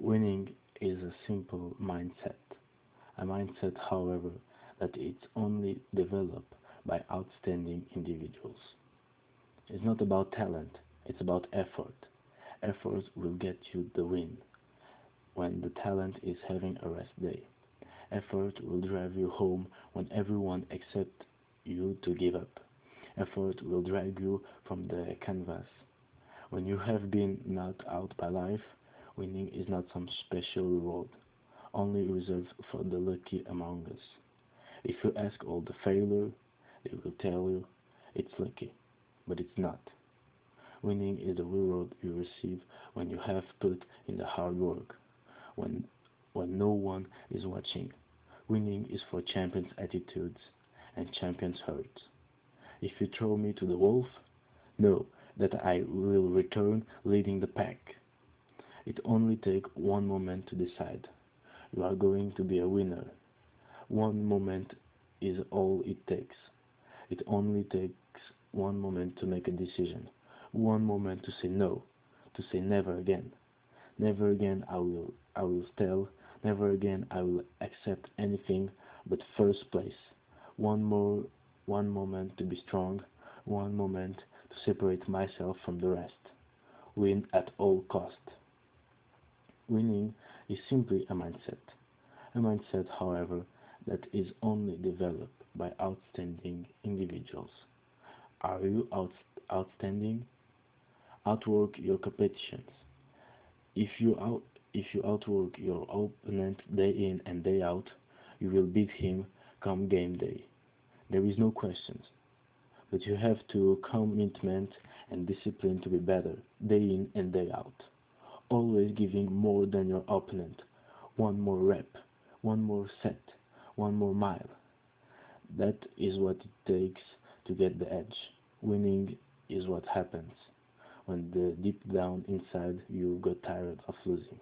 Winning is a simple mindset. A mindset, however, that it's only developed by outstanding individuals. It's not about talent, it's about effort. Effort will get you the win when the talent is having a rest day. Effort will drive you home when everyone except you to give up. Effort will drag you from the canvas. When you have been knocked out by life, winning is not some special reward, only reserved for the lucky among us. If you ask all the failure, they will tell you it's lucky, but it's not. Winning is the reward you receive when you have put in the hard work, when when no one is watching. Winning is for champions' attitudes and champions' hearts. If you throw me to the wolf, know that I will return leading the pack. It only takes one moment to decide. You are going to be a winner. One moment is all it takes. It only takes one moment to make a decision. One moment to say no, to say never again. Never again I will I will tell, never again I will accept anything but first place. One more one moment to be strong, one moment to separate myself from the rest. Win at all cost. Winning is simply a mindset. A mindset, however, that is only developed by outstanding individuals. Are you out, outstanding? Outwork your competitions. If you out, if you outwork your opponent day in and day out, you will beat him come game day. There is no questions. But you have to commitment and discipline to be better, day in and day out. Always giving more than your opponent. One more rep, one more set, one more mile. That is what it takes to get the edge. Winning is what happens when the deep down inside you got tired of losing.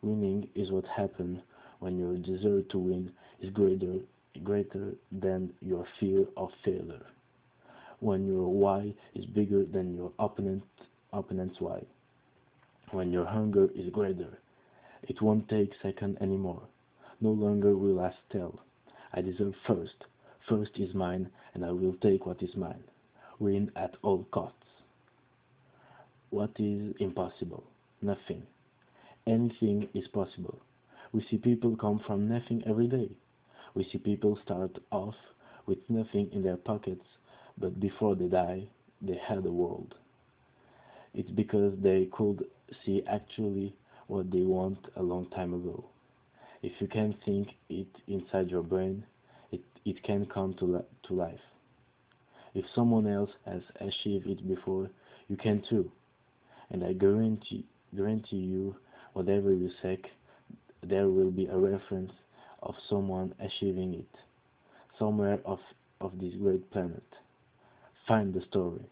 Winning is what happens when your desire to win is greater greater than your fear of failure. When your why is bigger than your opponent, opponent's why. When your hunger is greater, it won't take second anymore. No longer will I tell. I deserve first. First is mine, and I will take what is mine. Win at all costs. What is impossible? Nothing. Anything is possible. We see people come from nothing every day. We see people start off with nothing in their pockets, but before they die, they had a world. It's because they could see actually what they want a long time ago. If you can think it inside your brain, it, it can come to, to life. If someone else has achieved it before, you can too. And I guarantee, guarantee you, whatever you seek, there will be a reference of someone achieving it, somewhere of, of this great planet. Find the story,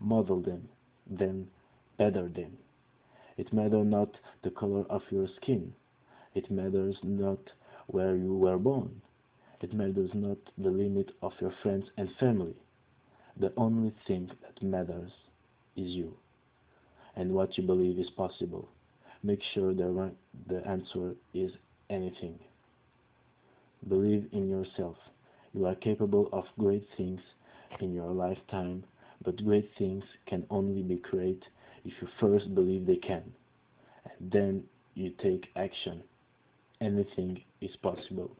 model them, then better them. It matters not the color of your skin. It matters not where you were born. It matters not the limit of your friends and family. The only thing that matters is you and what you believe is possible. Make sure the, the answer is anything. Believe in yourself. You are capable of great things in your lifetime, but great things can only be created if you first believe they can. And then you take action. Anything is possible.